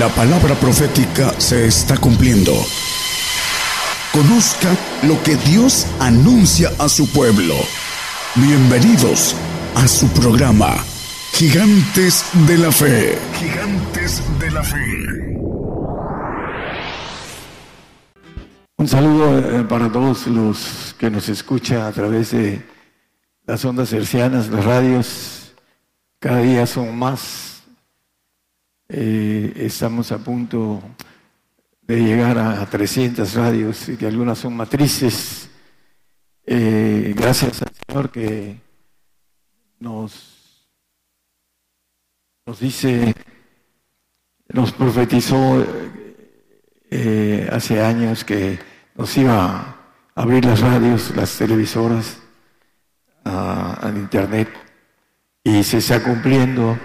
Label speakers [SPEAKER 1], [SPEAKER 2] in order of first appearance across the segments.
[SPEAKER 1] La palabra profética se está cumpliendo. Conozca lo que Dios anuncia a su pueblo. Bienvenidos a su programa, Gigantes de la Fe. Gigantes de la Fe.
[SPEAKER 2] Un saludo eh, para todos los que nos escuchan a través de las ondas hercianas, las radios. Cada día son más. Eh, estamos a punto de llegar a 300 radios y que algunas son matrices. Eh, gracias al Señor que nos, nos dice, nos profetizó hace años que nos iba a abrir las radios, las televisoras, al internet y se está cumpliendo.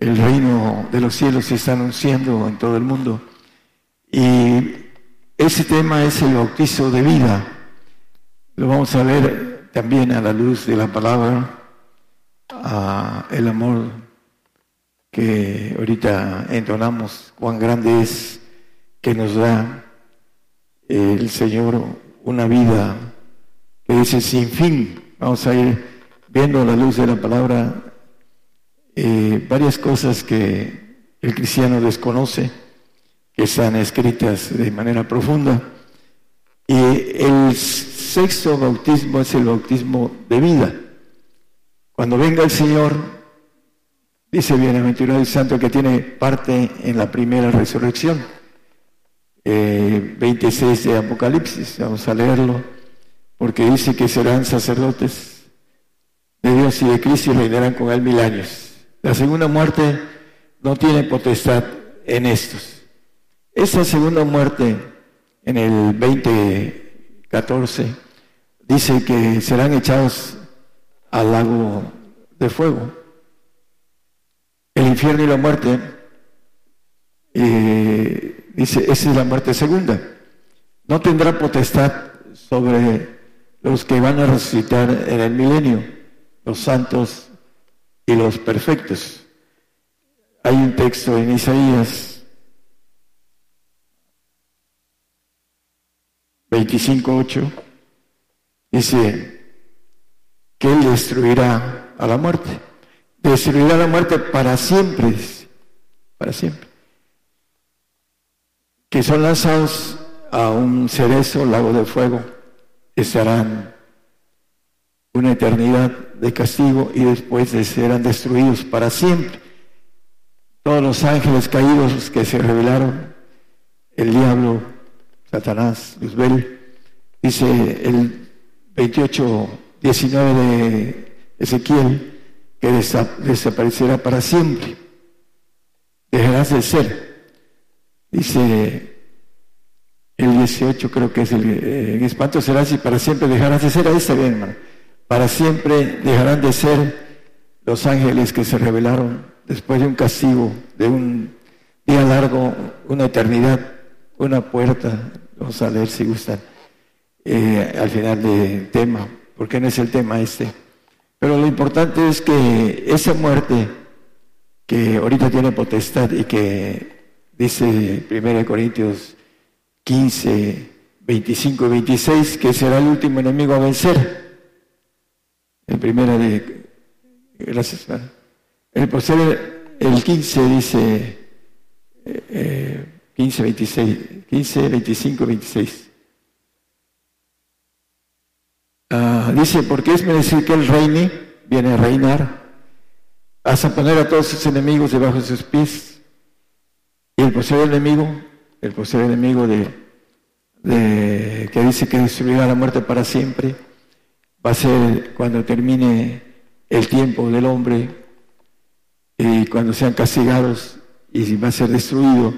[SPEAKER 2] El reino de los cielos se está anunciando en todo el mundo. Y ese tema es el bautizo de vida. Lo vamos a ver también a la luz de la palabra, a el amor que ahorita entonamos, cuán grande es que nos da el Señor una vida que dice sin fin. Vamos a ir viendo a la luz de la palabra eh, varias cosas que el cristiano desconoce, que están escritas de manera profunda. Y el sexto bautismo es el bautismo de vida. Cuando venga el Señor, dice bienaventurado y santo que tiene parte en la primera resurrección. 26 eh, de Apocalipsis, vamos a leerlo, porque dice que serán sacerdotes de Dios y de Cristo y reinarán con él mil años. La segunda muerte no tiene potestad en estos. Esa segunda muerte en el 2014 dice que serán echados al lago de fuego. El infierno y la muerte eh, Dice, esa es la muerte segunda. No tendrá potestad sobre los que van a resucitar en el milenio, los santos y los perfectos. Hay un texto en Isaías 25.8, dice que Él destruirá a la muerte. Destruirá la muerte para siempre, para siempre que son lanzados a un cerezo, lago de fuego, estarán una eternidad de castigo y después serán destruidos para siempre. Todos los ángeles caídos que se rebelaron, el diablo, Satanás, Luzbel, dice el 28, 19 de Ezequiel, que desaparecerá para siempre. Dejarás de ser Dice el 18, creo que es el, eh, espanto será así, para siempre dejarán de ser, ahí está bien, hermano. Para siempre dejarán de ser los ángeles que se revelaron después de un castigo, de un día largo, una eternidad, una puerta. Vamos a leer si gustan eh, al final del tema, porque no es el tema este. Pero lo importante es que esa muerte que ahorita tiene potestad y que dice 1 Corintios 15, 25 y 26, que será el último enemigo a vencer. El primero de, gracias, El el 15 dice, 15, 26, 15, 25, 26. dice, porque es merecer que el reine, viene a reinar, hasta poner a todos sus enemigos debajo de sus pies y el posterior enemigo, el posterior enemigo de, que dice que destruirá la muerte para siempre, va a ser cuando termine el tiempo del hombre y cuando sean castigados y va a ser destruido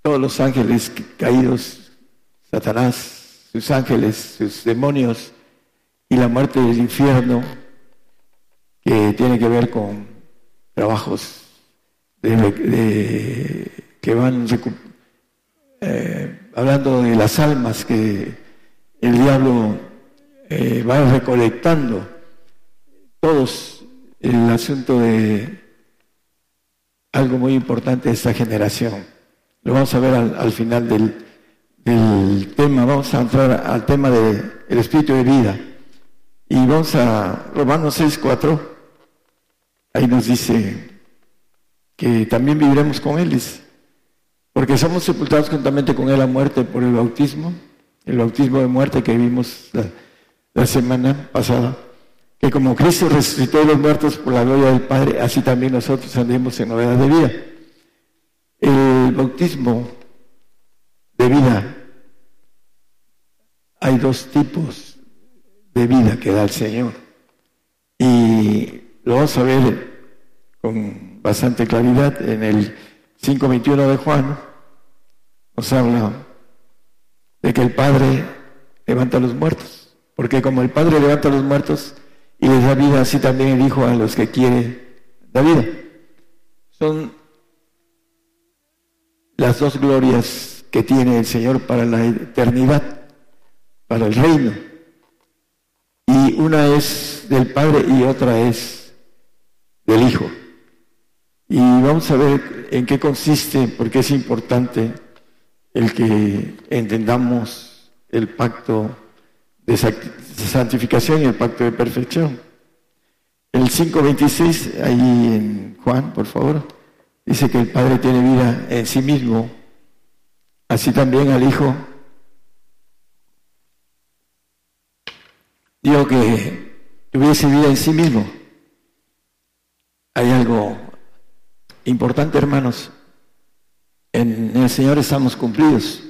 [SPEAKER 2] todos los ángeles caídos, Satanás, sus ángeles, sus demonios y la muerte del infierno que tiene que ver con trabajos de que van eh, hablando de las almas que el diablo eh, recolectando, todos el asunto de algo muy importante de esta generación. Lo vamos a ver al, final del, tema. Vamos a entrar al tema del espíritu de vida. Y vamos a Romanos 6, 4. Ahí nos dice que también viviremos con Él, porque somos sepultados juntamente con Él a muerte por el bautismo, el bautismo de muerte que vimos semana pasada que como Cristo resucitó de los muertos por la gloria del Padre, así también nosotros andemos en novedad de vida. El bautismo de vida, hay dos tipos de vida que da el Señor. Y lo vamos a ver con bastante claridad en el 5.21 de Juan. Nos habla de que el Padre levanta a los muertos. Porque como el Padre levanta a los muertos, y les da vida, así también el Hijo a los que quiere da vida. Son las dos glorias que tiene el Señor para la eternidad, para el reino. Y una es del Padre y otra es del Hijo. Y vamos a ver en qué consiste, porque es importante el que entendamos el pacto de santificación y el pacto de perfección. El 5.26, ahí en Juan, por favor, dice que el Padre tiene vida en sí mismo, así también al Hijo. Digo que tuviese vida en sí mismo. Hay algo importante, hermanos. En el Señor estamos cumplidos.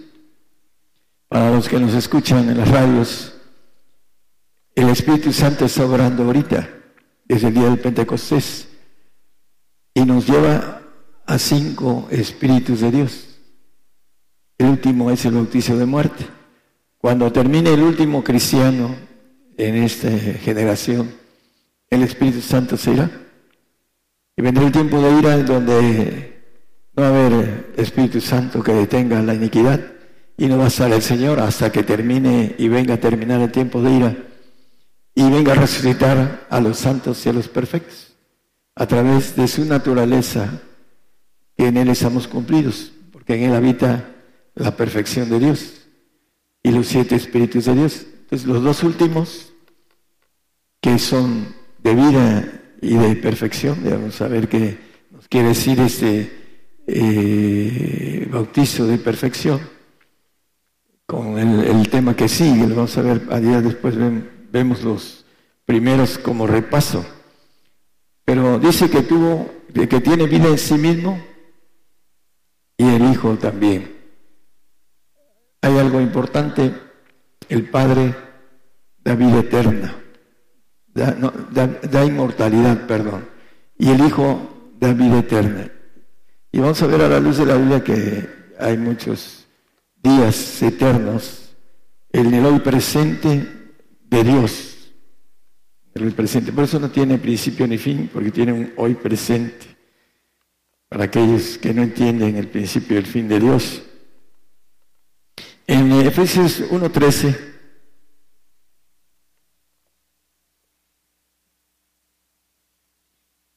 [SPEAKER 2] Para los que nos escuchan en las radios, el Espíritu Santo está orando ahorita, desde el día del Pentecostés, y nos lleva a cinco espíritus de Dios. El último es el bautizo de muerte. Cuando termine el último cristiano en esta generación, el Espíritu Santo se irá. Y vendrá el tiempo de ira donde no va a haber Espíritu Santo que detenga la iniquidad y no va a estar el Señor hasta que termine y venga a terminar el tiempo de ira y venga a resucitar a los santos y a los perfectos a través de su naturaleza, que en Él estamos cumplidos, porque en Él habita la perfección de Dios y los siete espíritus de Dios. Entonces los dos últimos, que son de vida y de perfección, vamos a ver qué nos quiere decir este eh, bautizo de perfección, con el, tema que sigue, lo vamos a ver a día después, vemos los primeros como repaso. Pero dice que tuvo, que tiene vida en sí mismo y el Hijo también. Hay algo importante, el Padre da vida eterna, da, inmortalidad, perdón, y el Hijo da vida eterna. Y vamos a ver a la luz de la Biblia que hay muchos días eternos en el hoy presente de Dios, el presente. Por eso no tiene principio ni fin, porque tiene un hoy presente. Para aquellos que no entienden el principio y el fin de Dios. En Efesios 1.13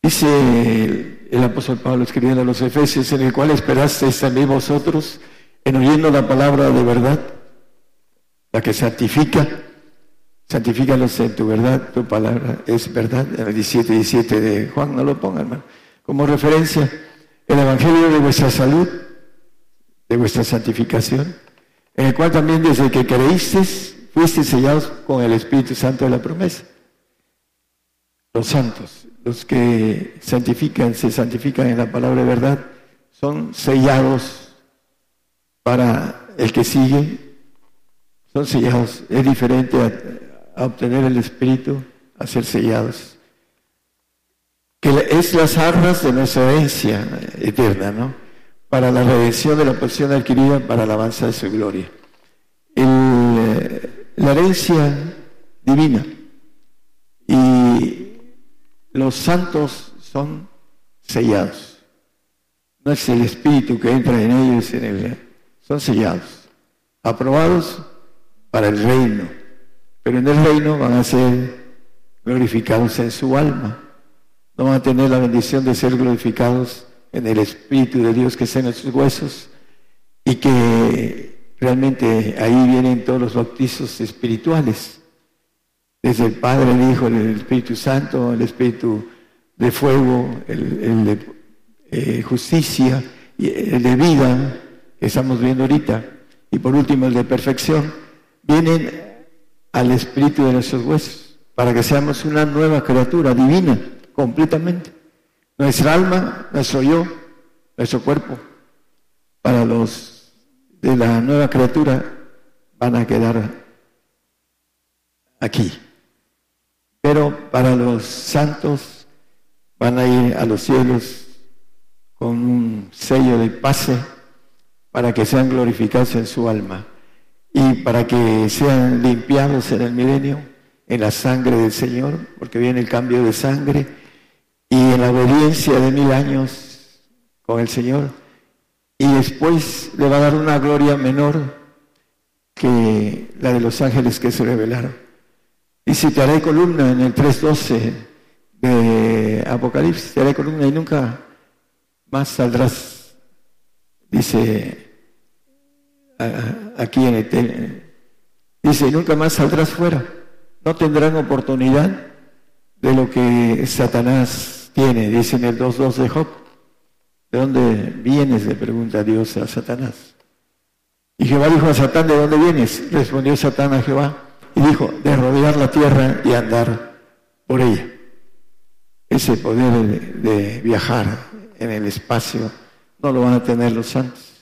[SPEAKER 2] dice el, apóstol Pablo escribiendo a los Efesios, en el cual esperasteis también vosotros en oyendo la palabra de verdad, la que santifica Santifícalos en tu verdad, tu palabra es verdad. En el 17, 17 de Juan, no lo pongan, hermano. Como referencia, el Evangelio de vuestra salud, de vuestra santificación, en el cual también desde que creísteis, fuisteis sellados con el Espíritu Santo de la promesa. Los santos, los que santifican, se santifican en la palabra de verdad, son sellados para el que sigue, son sellados. Es diferente a, a obtener el Espíritu, a ser sellados. Que es las armas de nuestra herencia eterna, ¿no? Para la redención de la posición adquirida, para la alabanza de su gloria. Eh, la herencia divina. Y los santos son sellados. No es el Espíritu que entra en ellos, en el, son sellados, aprobados para el reino pero en el reino van a ser glorificados en su alma. No van a tener la bendición de ser glorificados en el Espíritu de Dios que está en nuestros huesos y que realmente ahí vienen todos los bautizos espirituales, desde el Padre, el Hijo, el Espíritu Santo, el Espíritu de fuego, el, de eh, justicia, el de vida que estamos viendo ahorita, y por último el de perfección, vienen al Espíritu de nuestros huesos, para que seamos una nueva criatura divina, completamente. Nuestra alma, nuestro yo, nuestro cuerpo, para los de la nueva criatura, van a quedar aquí. Pero para los santos van a ir a los cielos con un sello de pase para que sean glorificados en su alma y para que sean limpiados en el milenio en la sangre del Señor, porque viene el cambio de sangre y en la obediencia de mil años con el Señor. Y después le va a dar una gloria menor que la de los ángeles que se revelaron. Y si te haré columna en el 3.12 de Apocalipsis, te haré columna y nunca más saldrás, dice aquí en el... Dice, nunca más saldrás fuera. No tendrán oportunidad de lo que Satanás tiene, dice en el 2.2 de Job. ¿De dónde vienes? Le pregunta Dios a Satanás. Y Jehová dijo a Satán, ¿de dónde vienes? Respondió Satán a Jehová y dijo, de rodear la tierra y andar por ella. Ese poder de, viajar en el espacio no lo van a tener los santos.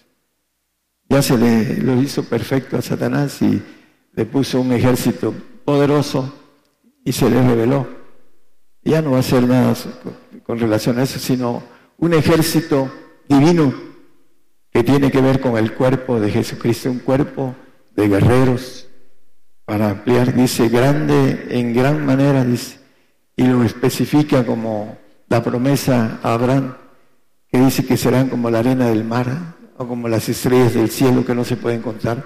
[SPEAKER 2] Ya se le lo hizo perfecto a Satanás y le puso un ejército poderoso y se le reveló. Ya no va a ser nada con relación a eso, sino un ejército divino que tiene que ver con el cuerpo de Jesucristo, un cuerpo de guerreros, para ampliar, dice, grande en gran manera, dice, y lo especifica como la promesa a Abraham, que dice que serán como la arena del mar como las estrellas del cielo que no se pueden contar,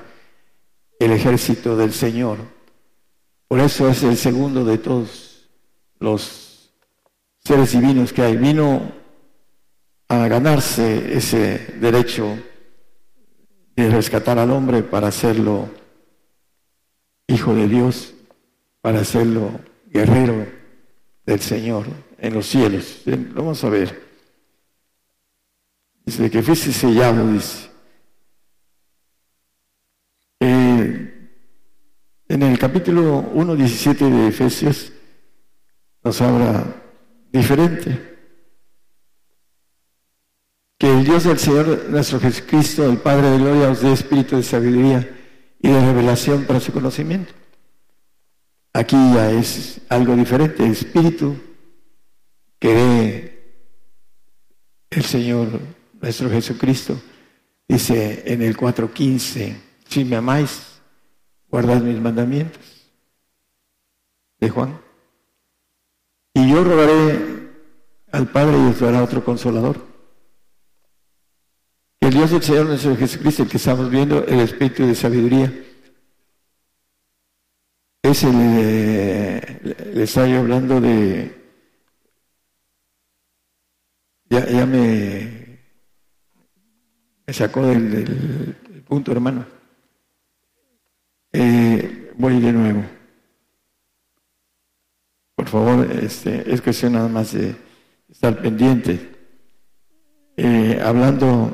[SPEAKER 2] el ejército del Señor. Por eso es el segundo de todos los seres divinos que hay. Vino a ganarse ese derecho de rescatar al hombre para hacerlo hijo de Dios, para hacerlo guerrero del Señor en los cielos. Vamos a ver. Dice que fuese sellado, dice. En el capítulo 1, 17 de Efesios nos habla diferente. Que el Dios del Señor nuestro Jesucristo, el Padre de Gloria, os dé espíritu de sabiduría y de revelación para su conocimiento. Aquí ya es algo diferente, espíritu que dé el Señor nuestro Jesucristo. Dice en el 4.15, si me amáis, guardad mis mandamientos. De Juan. Y yo rogaré al Padre y os dará otro consolador. el Dios del Señor nuestro Jesucristo, el que estamos viendo, el Espíritu de sabiduría, es el, le estaba yo hablando de, ya, me, me sacó del, punto, hermano. Eh, voy de nuevo. Por favor, este, es cuestión nada más de estar pendiente. Eh, hablando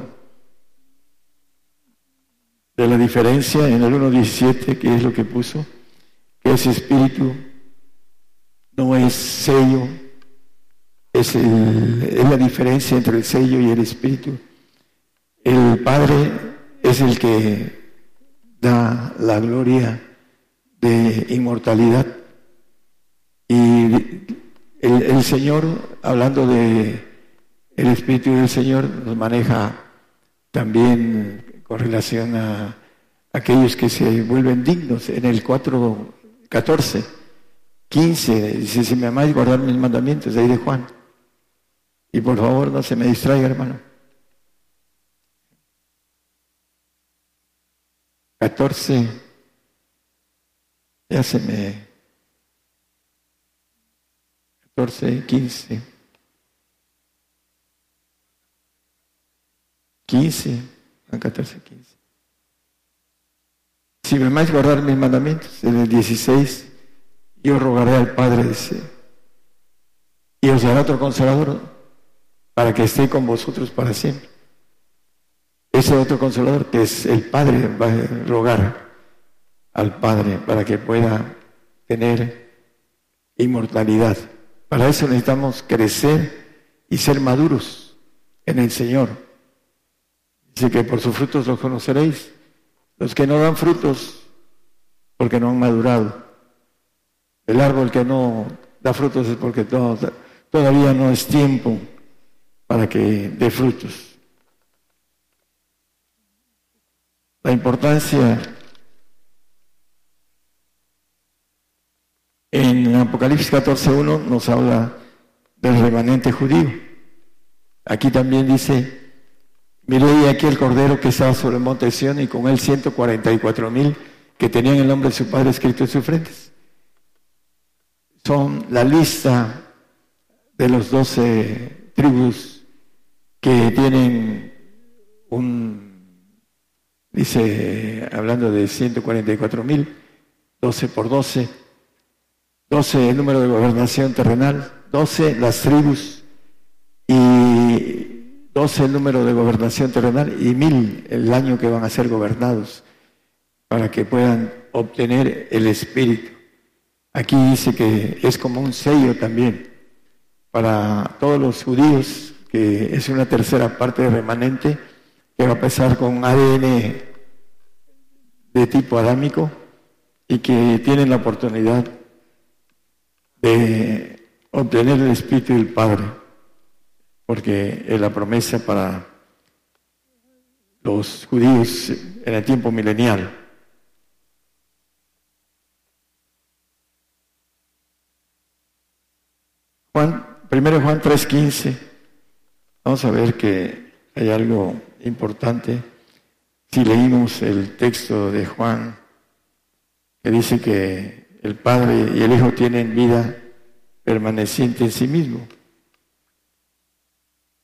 [SPEAKER 2] de la diferencia en el 1.17, que es lo que puso, que ese espíritu no es sello, es la diferencia entre el sello y el espíritu. El Padre es el que da la gloria de inmortalidad y el, Señor, hablando de el Espíritu del Señor, nos maneja también con relación a aquellos que se vuelven dignos. En el 4, 14, 15, dice, si me amáis, guardar mis mandamientos, ahí de Juan. Y por favor, no se me distraiga, hermano. 14, ya se me 14, 15. 15, Juan 14, 15. Si me amáis guardar mis mandamientos, en el 16, yo rogaré al Padre, dice, y os dará otro consolador para que esté con vosotros para siempre. Ese otro consolador que es el Padre va a rogar al Padre para que pueda tener inmortalidad. Para eso necesitamos crecer y ser maduros en el Señor. Dice que por sus frutos los conoceréis. Los que no dan frutos, porque no han madurado. El árbol que no da frutos es porque todavía no es tiempo para que dé frutos. La importancia en Apocalipsis 14.1 nos habla del remanente judío. Aquí también dice, Miré aquí el cordero que estaba sobre el monte Sion y con él 144 mil que tenían el nombre de su padre escrito en sus frentes. Son la lista de los doce tribus que tienen un, dice, hablando de 144 mil, 12 por 12, 12 el número de gobernación terrenal, 12 las tribus y 12 el número de gobernación terrenal y mil el año que van a ser gobernados para que puedan obtener el Espíritu. Aquí dice que es como un sello también para todos los judíos, que es una tercera parte remanente, que va a pasar con ADN de tipo adámico y que tienen la oportunidad de obtener el Espíritu del Padre porque es la promesa para los judíos en el tiempo milenial. Juan, primero Juan 3:15, vamos a ver que hay algo importante. Si leímos el texto de Juan, que dice que el Padre y el Hijo tienen vida permaneciente en sí mismo.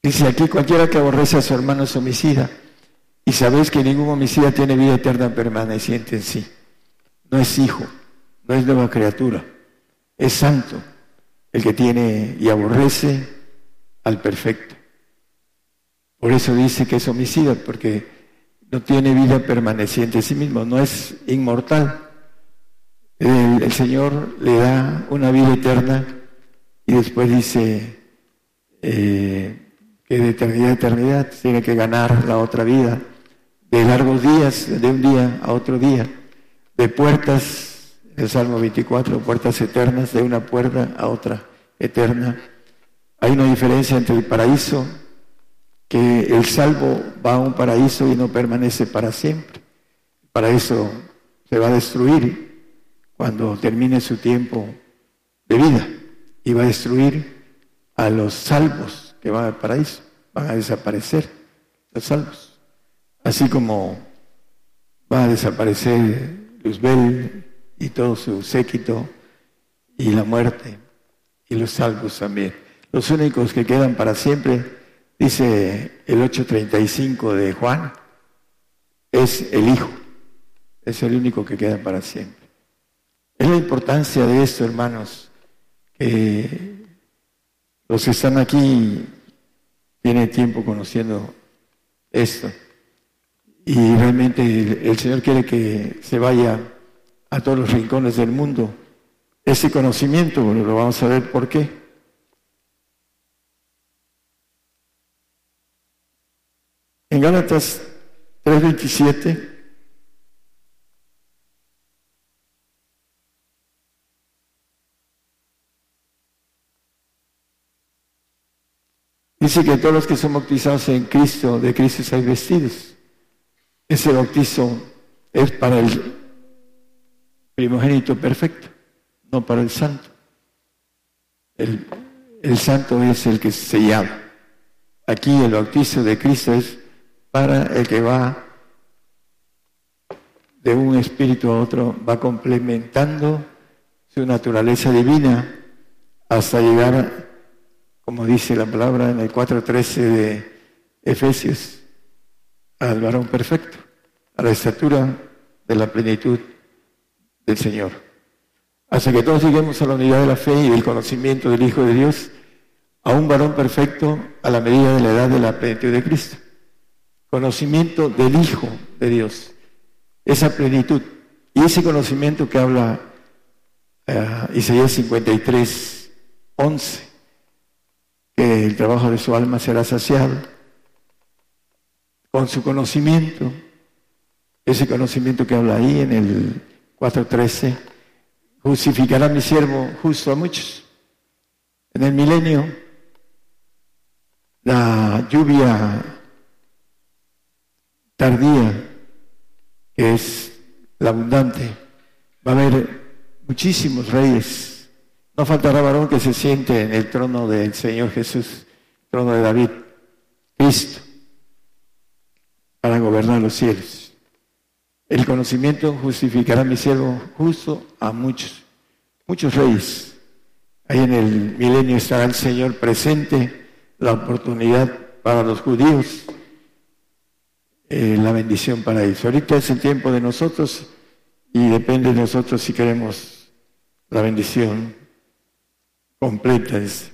[SPEAKER 2] Dice aquí, cualquiera que aborrece a su hermano es homicida. Y sabéis que ningún homicida tiene vida eterna permaneciente en sí. No es hijo, no es nueva criatura. Es santo el que tiene y aborrece al perfecto. Por eso dice que es homicida, porque no tiene vida permaneciente en sí mismo, no es inmortal. El, Señor le da una vida eterna y después dice, eh, que de eternidad a eternidad tiene que ganar la otra vida, de largos días, de un día a otro día, de puertas, el Salmo 24, puertas eternas, de una puerta a otra eterna. Hay una diferencia entre el paraíso, que el salvo va a un paraíso y no permanece para siempre. El paraíso se va a destruir cuando termine su tiempo de vida y va a destruir a los salvos que van al paraíso, van a desaparecer los salvos. Así como va a desaparecer Luzbel y todo su séquito y la muerte y los salvos también. Los únicos que quedan para siempre, dice el 8.35 de Juan, es el Hijo. Es el único que queda para siempre. Es la importancia de esto, hermanos, que los que están aquí tienen tiempo conociendo esto. Y realmente el, Señor quiere que se vaya a todos los rincones del mundo ese conocimiento, lo vamos a ver por qué. En Gálatas 3:27 Dice que todos los que son bautizados en Cristo, de Cristo sean vestidos. Ese bautizo es para el primogénito perfecto, no para el santo. El, el santo es el que se llama. Aquí el bautizo de Cristo es para el que va de un espíritu a otro, va complementando su naturaleza divina hasta llegar como dice la palabra en el 4.13 de Efesios, al varón perfecto, a la estatura de la plenitud del Señor. Hasta que todos lleguemos a la unidad de la fe y del conocimiento del Hijo de Dios, a un varón perfecto a la medida de la edad de la plenitud de Cristo. Conocimiento del Hijo de Dios, esa plenitud. Y ese conocimiento que habla uh, Isaías 53, 11, que el trabajo de su alma será saciado con su conocimiento, ese conocimiento que habla ahí en el 4.13, justificará mi siervo justo a muchos. En el milenio, la lluvia tardía, que es la abundante, va a haber muchísimos reyes. No faltará varón que se siente en el trono del Señor Jesús, trono de David, Cristo, para gobernar los cielos. El conocimiento justificará mi siervo justo a muchos, muchos reyes. Ahí en el milenio estará el Señor presente, la oportunidad para los judíos, eh, la bendición para ellos. Ahorita es el tiempo de nosotros y depende de nosotros si queremos la bendición completa. Es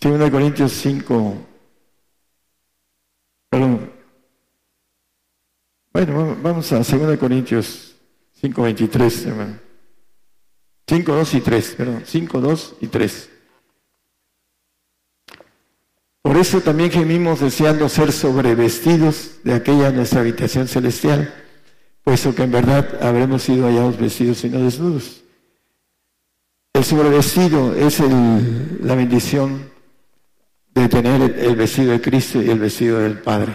[SPEAKER 2] 2 Corintios 5, perdón, bueno, vamos a 2 Corintios 5, 23, hermano. 5, 2 y 3, perdón, 5, 2 y 3. Por eso también gemimos deseando ser sobrevestidos de aquella nuestra habitación celestial, puesto que en verdad habremos sido hallados vestidos y no desnudos. El sobrevestido es la bendición de tener el vestido de Cristo y el vestido del Padre,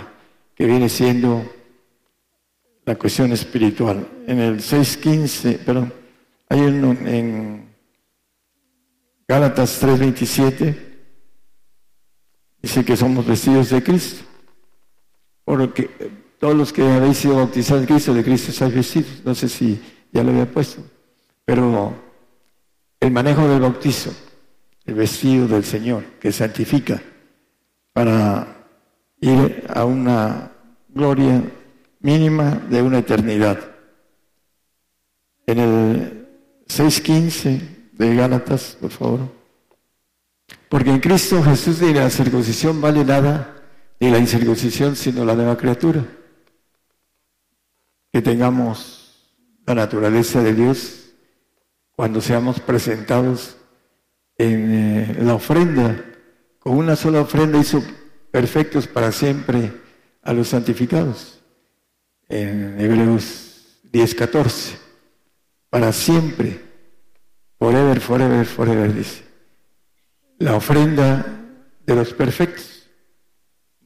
[SPEAKER 2] que viene siendo la cuestión espiritual. En el 6.15, perdón, hay uno en Gálatas 3.27, dice que somos vestidos de Cristo. Porque todos los que habéis sido bautizados en Cristo, de Cristo estáis vestidos. No sé si ya lo había puesto. Pero el manejo del bautizo, el vestido del Señor, que santifica para ir a una gloria mínima de una eternidad. En el 6.15 de Gálatas, por favor. Porque en Cristo Jesús ni la circuncisión vale nada, ni la incircuncisión, sino la nueva criatura. Que tengamos la naturaleza de Dios cuando seamos presentados en eh, la ofrenda. Con una sola ofrenda hizo perfectos para siempre a los santificados en Hebreos 10:14. Para siempre, forever, forever, forever, dice. La ofrenda de los perfectos,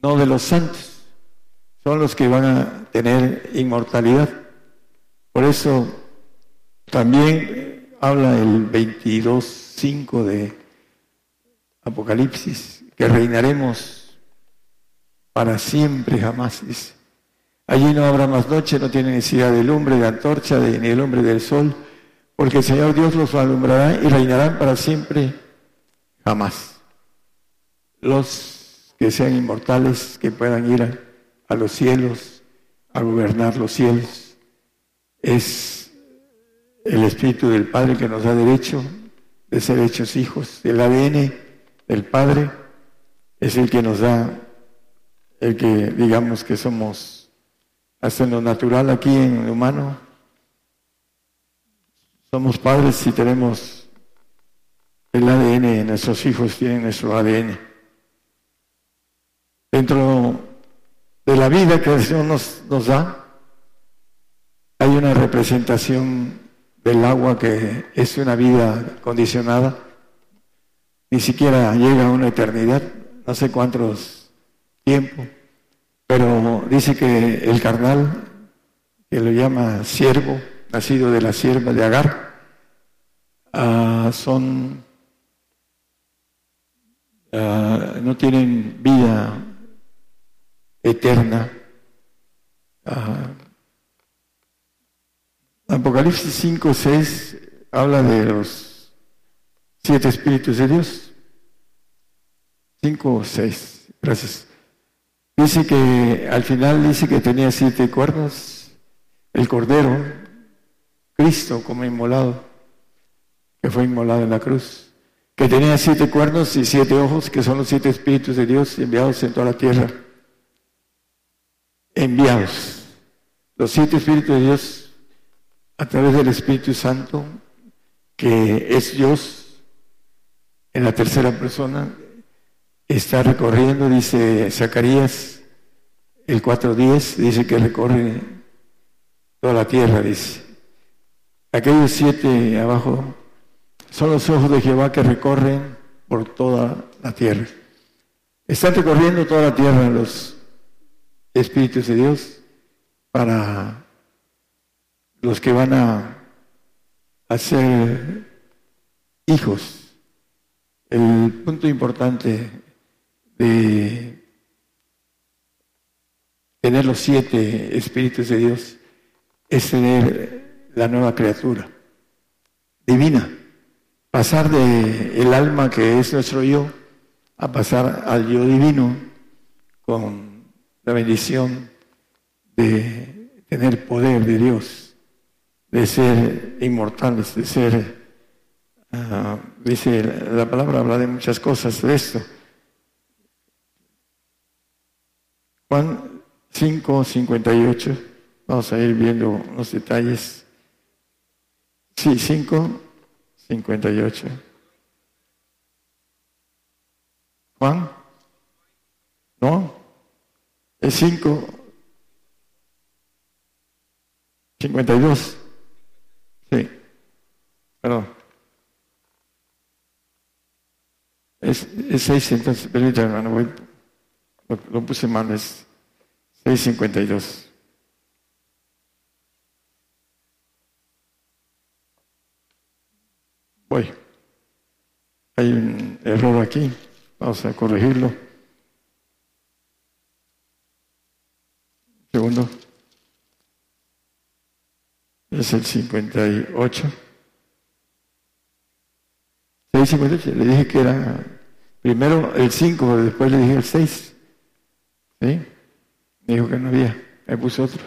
[SPEAKER 2] no de los santos. Son los que van a tener inmortalidad. Por eso también habla el 22.5 de Apocalipsis, que reinaremos para siempre jamás. Allí no habrá más noche, no tiene necesidad de lumbre, de antorcha, ni de lumbre del sol, porque el Señor Dios los alumbrará y reinarán para siempre, jamás. Los que sean inmortales, que puedan ir a, a los cielos, a gobernar los cielos, es el Espíritu del Padre que nos da derecho de ser hechos hijos. El ADN del Padre es el que nos da, el que digamos que somos hasta en lo natural aquí en lo humano. Somos padres y tenemos el ADN, nuestros hijos tienen nuestro ADN. Dentro de la vida que el Señor nos, nos da, hay una representación del agua que es una vida condicionada, ni siquiera llega a una eternidad, no sé cuántos tiempos pero dice que el carnal, que lo llama siervo, nacido de la sierva de Agar, ah, son, ah, no tienen vida eterna. Ah, Apocalipsis 5, 6 habla de los siete espíritus de Dios. 5, 6, gracias. Dice que al final dice que tenía siete cuernos, el cordero, Cristo como inmolado, que fue inmolado en la cruz, que tenía siete cuernos y siete ojos, que son los siete espíritus de Dios enviados en toda la tierra. Enviados. Los siete espíritus de Dios a través del Espíritu Santo, que es Dios en la tercera persona, está recorriendo, dice Zacarías, el 4.10, dice que recorre toda la tierra, dice. Aquellos siete abajo son los ojos de Jehová que recorren por toda la tierra. Están recorriendo toda la tierra los espíritus de Dios para los que van a, ser hijos. El punto importante de tener los siete espíritus de Dios es tener la nueva criatura divina, pasar de el alma que es nuestro yo a pasar al yo divino con la bendición de tener poder de Dios, de ser inmortales, de ser, ah, dice la palabra, habla de muchas cosas de esto Juan 5, 58. Vamos a ir viendo los detalles. Sí, 5, 58. Juan. ¿No? Es 5, 52. Sí. Perdón. Es, es 6, entonces, permítame, hermano, voy lo, puse mal, es 652. Voy. Hay un error aquí. Vamos a corregirlo. Segundo. Es el 58. 658. Le dije que era primero el 5, después le dije el 6. ¿Sí? Me dijo que no había, me puso otro.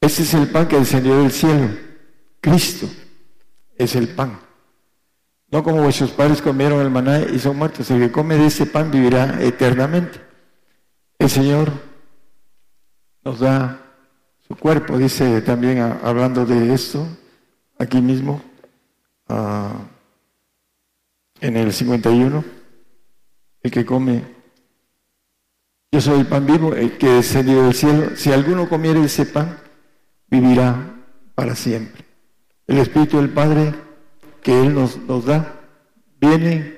[SPEAKER 2] Ese es el pan que descendió del cielo. Cristo es el pan. No como vuestros padres comieron el maná y son muertos. El que come de ese pan vivirá eternamente. El Señor nos da su cuerpo, dice también hablando de esto, aquí mismo, en el 51, el que come yo soy el pan vivo, el que descendió del cielo. Si alguno comiere ese pan, vivirá para siempre. El Espíritu del Padre que Él nos, nos da viene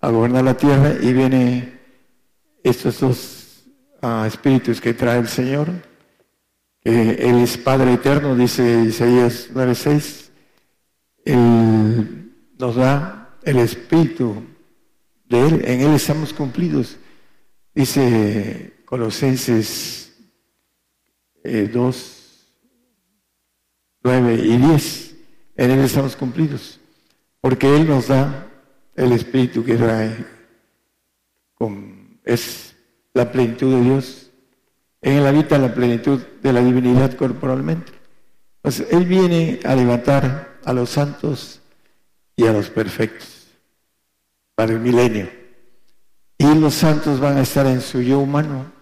[SPEAKER 2] a gobernar la tierra y viene estos dos ah, espíritus que trae el Señor. Él es Padre eterno, dice Isaías 9:6. Él nos da el Espíritu de Él, en Él estamos cumplidos. Dice Colosenses 2, eh, 9 y 10, en Él estamos cumplidos, porque Él nos da el Espíritu que trae, es la plenitud de Dios. En Él habita la plenitud de la divinidad corporalmente. Pues Él viene a levantar a los santos y a los perfectos para el milenio. Y los santos van a estar en su yo humano,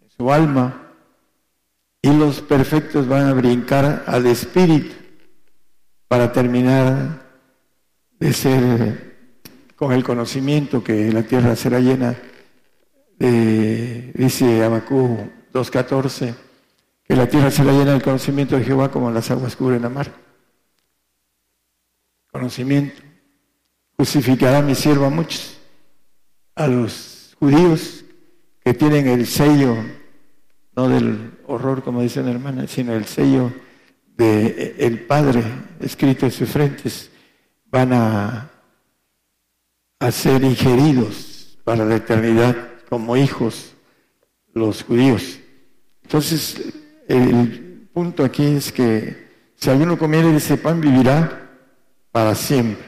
[SPEAKER 2] en su alma, y los perfectos van a brincar al espíritu para terminar de ser con el conocimiento que la tierra será llena de, dice Abacú 2.14, que la tierra será llena del conocimiento de Jehová como las aguas cubren la mar. Conocimiento. Justificará mi siervo a muchos a los judíos que tienen el sello, no del horror como dicen hermanas, sino el sello de el Padre escrito en sus frentes, van a, a ser ingeridos para la eternidad como hijos los judíos. Entonces, el punto aquí es que si alguno comiere ese pan, vivirá para siempre.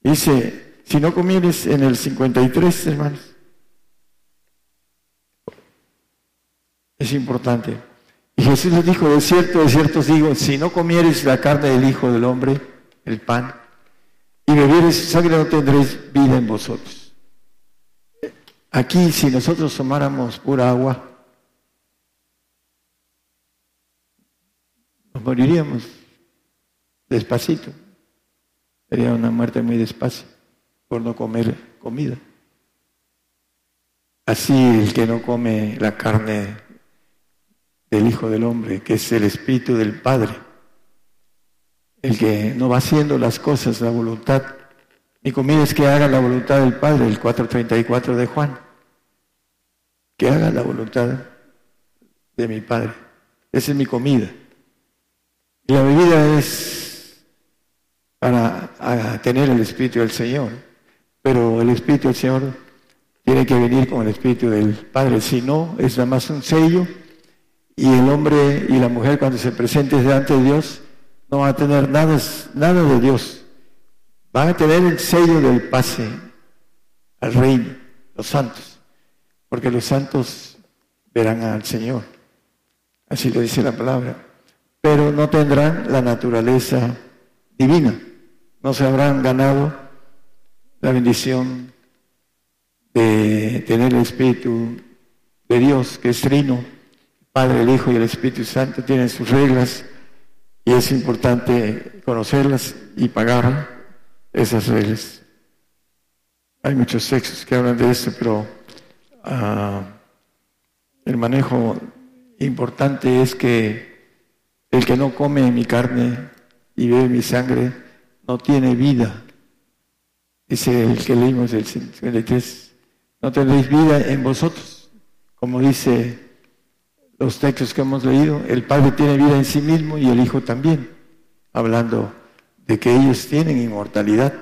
[SPEAKER 2] Dice, si no comieres en el 53, hermanos, Es importante. Y Jesús les dijo, de cierto, de cierto os digo, si no comieres la carne del Hijo del Hombre, el pan, y bebieres sangre, no tendréis vida en vosotros. Aquí, si nosotros tomáramos pura agua, nos moriríamos despacito. Sería una muerte muy despacio por no comer comida. Así el que no come la carne del Hijo del Hombre, que es el Espíritu del Padre, el que no va haciendo las cosas, la voluntad, mi comida es que haga la voluntad del Padre, el 434 de Juan, que haga la voluntad de mi Padre. Esa es mi comida. Y la bebida es para tener el Espíritu del Señor, pero el Espíritu del Señor tiene que venir con el Espíritu del Padre, si no, es nada más un sello y el hombre y la mujer cuando se presenten delante de Dios no van a tener nada, de Dios. Van a tener el sello del pase al reino, los santos, porque los santos verán al Señor. Así lo dice la palabra. Pero no tendrán la naturaleza divina. No se habrán ganado la bendición de tener el Espíritu de Dios, que es trino Padre, el Hijo y el Espíritu Santo tienen sus reglas y es importante conocerlas y pagar esas reglas. Hay muchos textos que hablan de eso, pero ah, el manejo importante es que el que no come mi carne y bebe mi sangre no tiene vida. Dice el que leímos del 53, no tendréis vida en vosotros, como dice los textos que hemos leído, el Padre tiene vida en sí mismo y el Hijo también, hablando de que ellos tienen inmortalidad.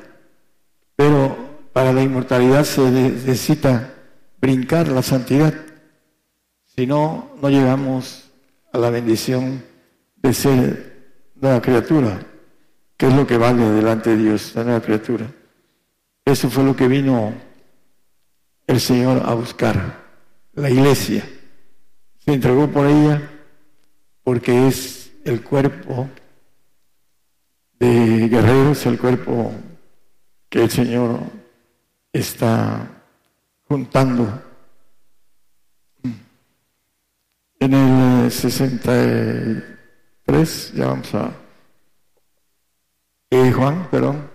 [SPEAKER 2] Pero para la inmortalidad se necesita brincar la santidad. Si no, no llegamos a la bendición de ser nueva criatura, que es lo que vale delante de Dios, la nueva criatura. Eso fue lo que vino el Señor a buscar, la iglesia se entregó por ella porque es el cuerpo de guerreros, el cuerpo que el Señor está juntando. En el 63, ya vamos a... Eh, Juan, perdón.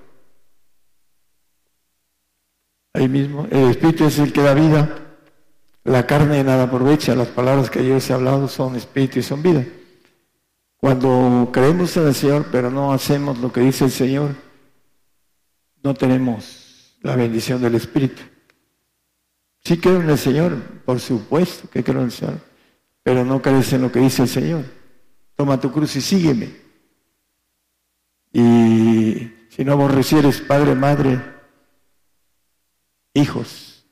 [SPEAKER 2] Ahí mismo, el Espíritu es el que da vida. La carne nada aprovecha, las palabras que yo he hablado son espíritu y son vida. Cuando creemos en el Señor, pero no hacemos lo que dice el Señor, no tenemos la bendición del Espíritu. Sí creo en el Señor, por supuesto que creo en el Señor, pero no crees en lo que dice el Señor. Toma tu cruz y sígueme. Y si no aborrecieres padre, madre, hijos,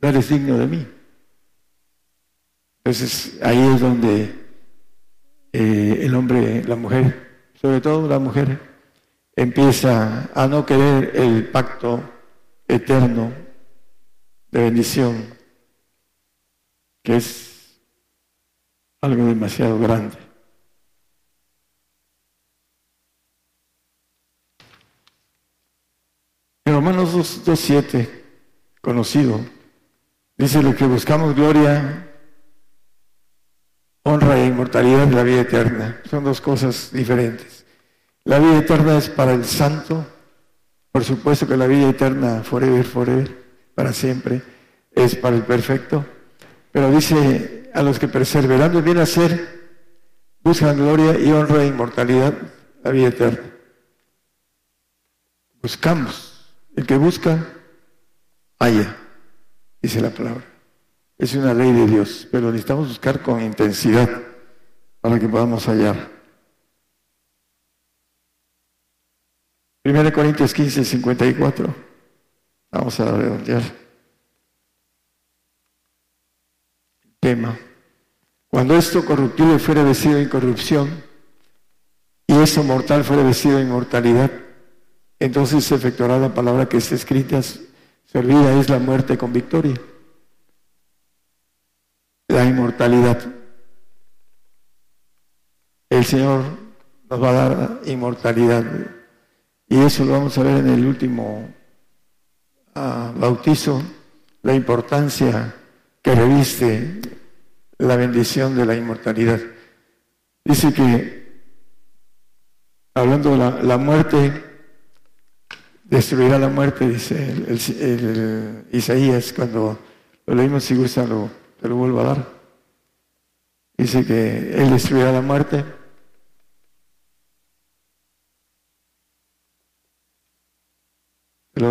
[SPEAKER 2] no eres digno de mí. Entonces ahí es donde eh, el hombre, la mujer, sobre todo la mujer, empieza a no querer el pacto eterno de bendición, que es algo demasiado grande. En Romanos 2.7, conocido, dice lo que buscamos gloria honra e inmortalidad de la vida eterna. Son dos cosas diferentes. La vida eterna es para el santo, por supuesto que la vida eterna, forever, forever, para siempre, es para el perfecto. Pero dice a los que perseverando bien hacer, buscan gloria y honra e inmortalidad, la vida eterna. Buscamos. El que busca, haya, dice la palabra. Es una ley de Dios, pero necesitamos buscar con intensidad para que podamos hallar. 1 Corintios 15, 54. Vamos a redondear. Tema. Cuando esto corruptible fuera vestido de incorrupción y esto mortal fuera vestido de inmortalidad, entonces se efectuará la palabra que está escrita, servida es la muerte con victoria la inmortalidad. el Señor nos va a dar inmortalidad. Y eso lo vamos a ver en el último ah, bautizo, la importancia que reviste la bendición de la inmortalidad. Dice que, hablando de la, muerte, destruirá la muerte, dice Isaías, cuando lo leímos, si gusta, lo, te lo vuelvo a dar. Dice que Él destruirá la muerte. ¿Te?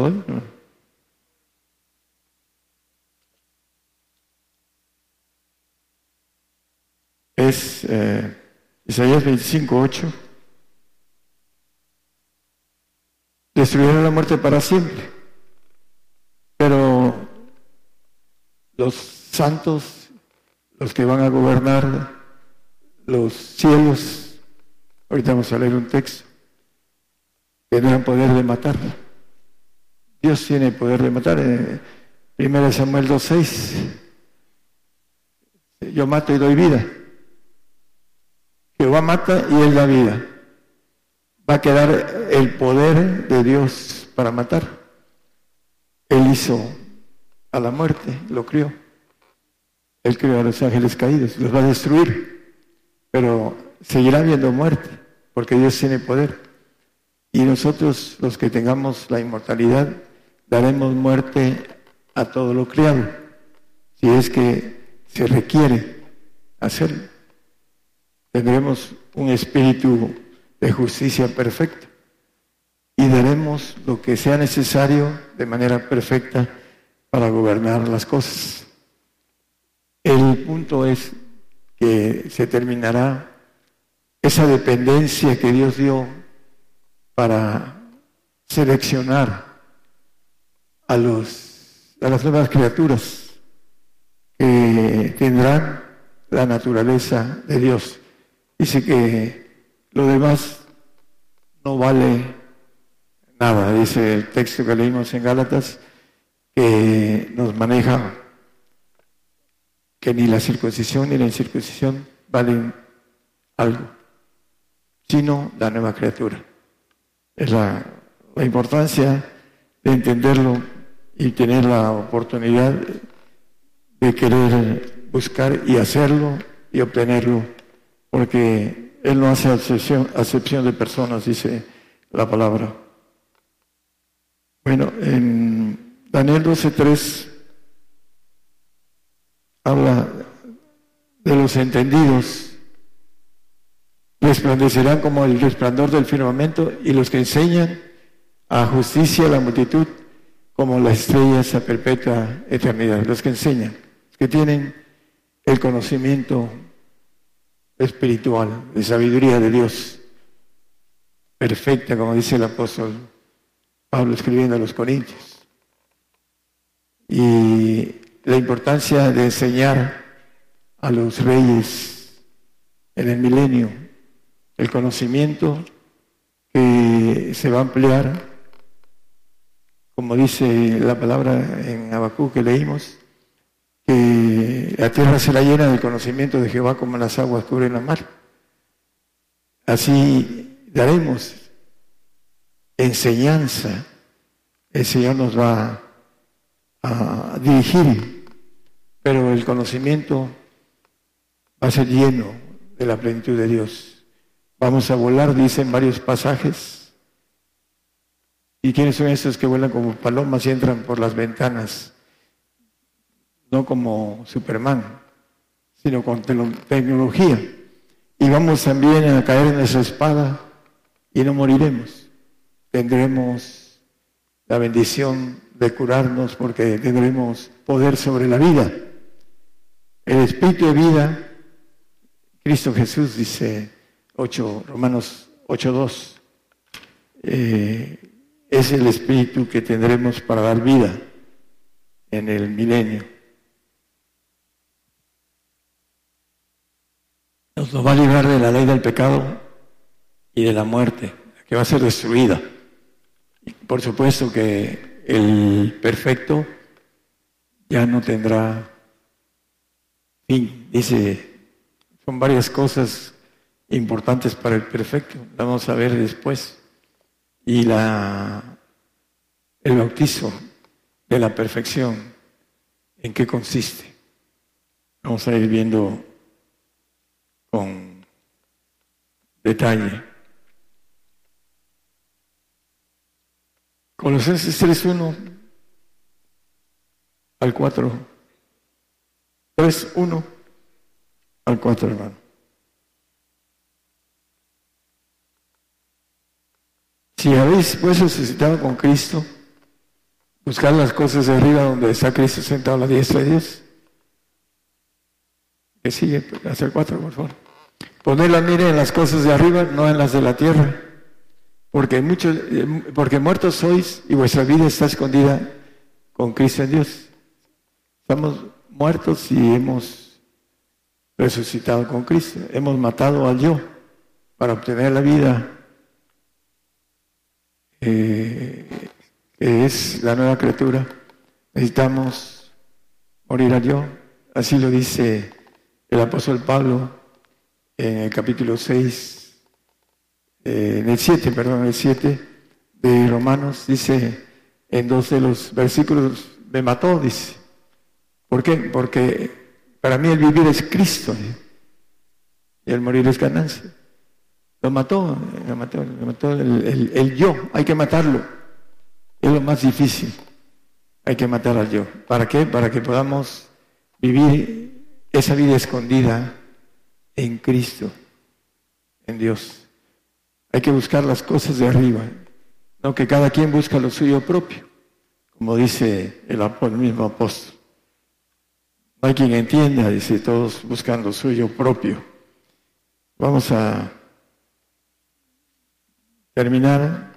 [SPEAKER 2] Es eh, Isaías 25, 8. Destruirá la muerte para siempre. Pero los santos los que van a gobernar los cielos, ahorita vamos a leer un texto, tendrán poder de matar. Dios tiene poder de matar. En 1 Samuel 2.6, yo mato y doy vida. Jehová mata y él da vida. Va a quedar el poder de Dios para matar. Él hizo a la muerte, lo crió. Él creó a los ángeles caídos, los va a destruir, pero seguirá habiendo muerte, porque Dios tiene poder. Y nosotros, los que tengamos la inmortalidad, daremos muerte a todo lo creado, si es que se requiere hacerlo. Tendremos un espíritu de justicia perfecto y daremos lo que sea necesario de manera perfecta para gobernar las cosas. El punto es que se terminará esa dependencia que Dios dio para seleccionar a, los, a las nuevas criaturas que tendrán la naturaleza de Dios. Dice que lo demás no vale nada, dice el texto que leímos en Gálatas, que nos maneja que ni la circuncisión ni la incircuncisión valen algo, sino la nueva criatura. Es la, importancia de entenderlo y tener la oportunidad de querer buscar y hacerlo y obtenerlo, porque Él no hace acepción, acepción de personas, dice la palabra. Bueno, en Daniel 12.3 habla de los entendidos. Resplandecerán como el resplandor del firmamento y los que enseñan a justicia a la multitud como las estrellas a perpetua eternidad. Los que enseñan, que tienen el conocimiento espiritual, de sabiduría de Dios, perfecta, como dice el apóstol Pablo escribiendo a los Corintios. Y la importancia de enseñar a los reyes en el milenio el conocimiento que se va a emplear, como dice la palabra en Abacú que leímos, que la tierra será llena del conocimiento de Jehová como las aguas cubren la mar. Así daremos enseñanza. El Señor nos va a dirigir pero el conocimiento va a ser lleno de la plenitud de Dios. Vamos a volar, dicen varios pasajes. ¿Y quiénes son esos que vuelan como palomas y entran por las ventanas? No como Superman, sino con tecnología. Y vamos también a caer en esa espada y no moriremos. Tendremos la bendición de curarnos porque tendremos poder sobre la vida. El espíritu de vida, Cristo Jesús dice 8, Romanos 8.2, eh, es el espíritu que tendremos para dar vida en el milenio. Nos va a librar de la ley del pecado y de la muerte, que va a ser destruida. por supuesto que el perfecto ya no tendrá fin, dice, son varias cosas importantes para el perfecto. Vamos a ver después. Y la, el bautizo de la perfección, ¿en qué consiste? Vamos a ir viendo con detalle. Colosenses 3.1 al 4. 3.1 al 4, hermano. Si habéis pues resucitado con Cristo, buscar las cosas de arriba donde está Cristo sentado a la diestra de Dios. Que sigue, hacer cuatro, por favor. Poner la mira en las cosas de arriba, no en las de la tierra. Porque, muchos, porque muertos sois y vuestra vida está escondida con Cristo en Dios. Estamos muertos y hemos resucitado con Cristo. Hemos matado al yo para obtener la vida eh, que es la nueva criatura, necesitamos morir a yo. Así lo dice el apóstol Pablo en el capítulo 6, eh, en el 7, perdón, en el 7 de Romanos, dice en dos de los versículos, me mató, dice. ¿Por qué? Porque para mí el vivir es Cristo y el morir es ganancia. Lo mató, lo mató, lo mató el, yo, hay que matarlo. Es lo más difícil. Hay que matar al yo. ¿Para qué? Para que podamos vivir esa vida escondida en Cristo, en Dios. Hay que buscar las cosas de arriba, no que cada quien busca lo suyo propio, como dice el, el mismo apóstol. No hay quien entienda, dice, todos buscan lo suyo propio. Vamos a terminar.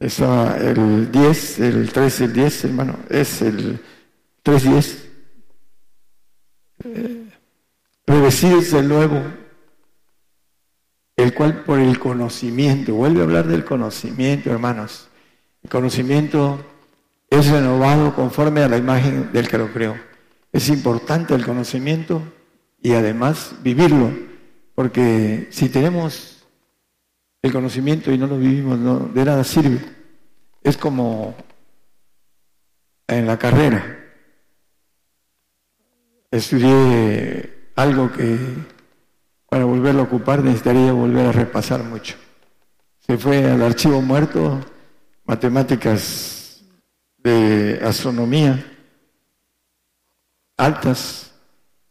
[SPEAKER 2] Está el 10, el 3 y el 10, hermano, es el 3.10. Eh, revestidos del nuevo, el cual por el conocimiento, vuelve a hablar del conocimiento, hermanos. El conocimiento es renovado conforme a la imagen del que lo creó. Es importante el conocimiento y además vivirlo porque si tenemos el conocimiento y no lo vivimos, de nada sirve. Es como en la carrera. Estudié algo que para volverlo a ocupar necesitaría volver a repasar mucho. Se fue al archivo muerto, matemáticas de astronomía altas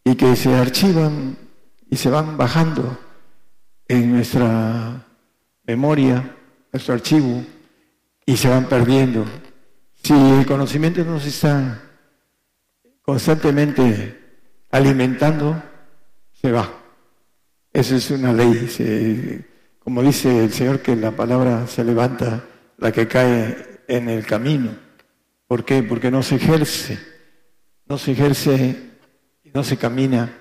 [SPEAKER 2] y que se archivan y se van bajando en nuestra memoria, nuestro archivo, y se van perdiendo. Si el conocimiento no se está constantemente alimentando, se va. Esa es una ley. como dice el Señor, que la palabra se levanta, la que cae en el camino. ¿Por qué? Porque no se ejerce, no se ejerce y no se camina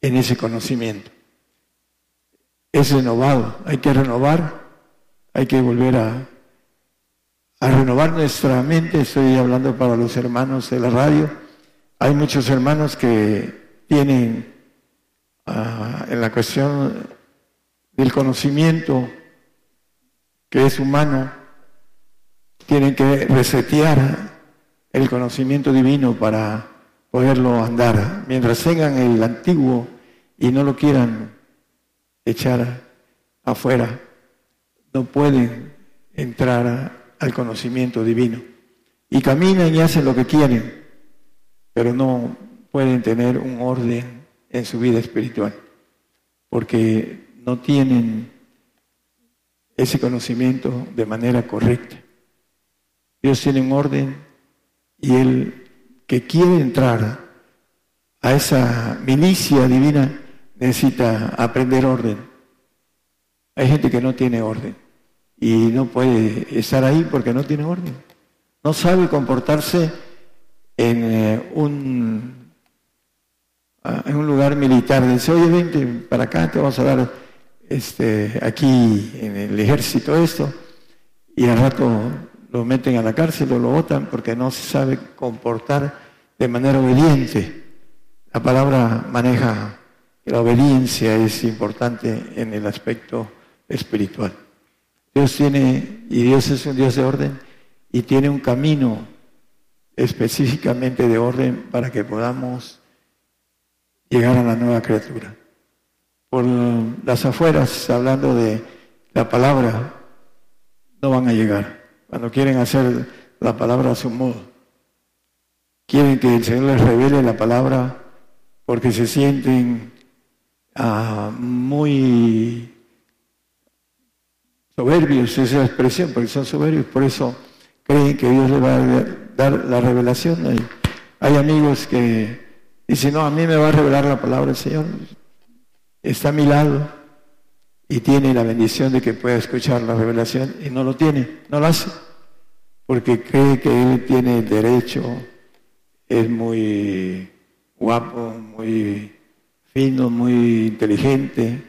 [SPEAKER 2] en ese conocimiento. Es renovado, hay que renovar, hay que volver a, renovar nuestra mente. Estoy hablando para los hermanos de la radio. Hay muchos hermanos que tienen ah, en la cuestión del conocimiento que es humano, tienen que resetear el conocimiento divino para poderlo andar. Mientras tengan el antiguo y no lo quieran echar afuera, no pueden entrar al conocimiento divino. Y caminan y hacen lo que quieren, pero no pueden tener un orden en su vida espiritual, porque no tienen ese conocimiento de manera correcta. Dios tiene un orden y Él que quiere entrar a esa milicia divina necesita aprender orden. Hay gente que no tiene orden y no puede estar ahí porque no tiene orden. No sabe comportarse en eh, un, ah, un lugar militar. Dice, oye, vente para acá, te vamos a dar este, aquí en el ejército esto. Y al rato lo meten a la cárcel o lo votan porque no se sabe comportar de manera obediente. La palabra maneja la obediencia es importante en el aspecto espiritual. Dios tiene, y Dios es un Dios de orden, y tiene un camino específicamente de orden para que podamos llegar a la nueva criatura. Por las afueras, hablando de la palabra, no van a llegar. Cuando quieren hacer la palabra a su modo, quieren que el Señor les revele la palabra porque se sienten ah, muy soberbios, esa es la expresión, porque son soberbios, por eso creen que Dios les va a dar la revelación. Hay, hay amigos que dicen, no, a mí me va a revelar la palabra del Señor. Está a mi lado y tiene la bendición de que pueda escuchar la revelación y no lo tiene, no lo hace, porque cree que él tiene el derecho, es muy guapo, muy fino, muy inteligente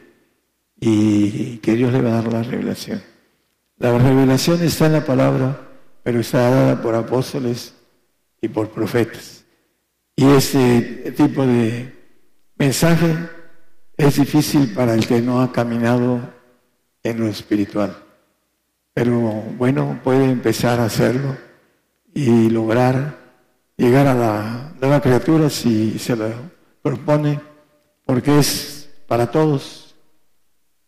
[SPEAKER 2] y que Dios le va a dar la revelación. La revelación está en la palabra pero está dada por apóstoles y por profetas. Y ese tipo de mensaje es difícil para el que no ha caminado en lo espiritual. Pero bueno, puede empezar a hacerlo y lograr llegar a la nueva criatura si se lo propone, porque es para todos,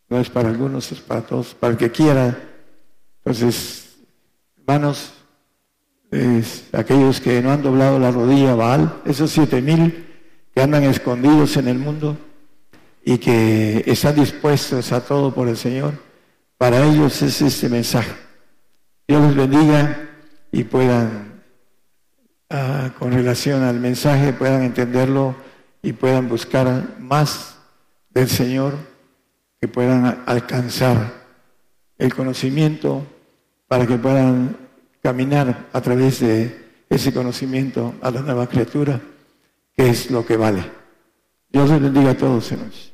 [SPEAKER 2] no es para algunos, es para todos, para el que quiera. Entonces, hermanos, aquellos que no han doblado la rodilla Baal, esos siete mil que andan escondidos en el mundo y que están dispuestos a todo por el Señor, para ellos es este mensaje. Dios les bendiga y puedan, ah, con relación al mensaje, puedan entenderlo y puedan buscar más del Señor, que puedan alcanzar el conocimiento para que puedan caminar a través de ese conocimiento a la nueva criatura, que es lo que vale. Dios les bendiga a todos, hermanos.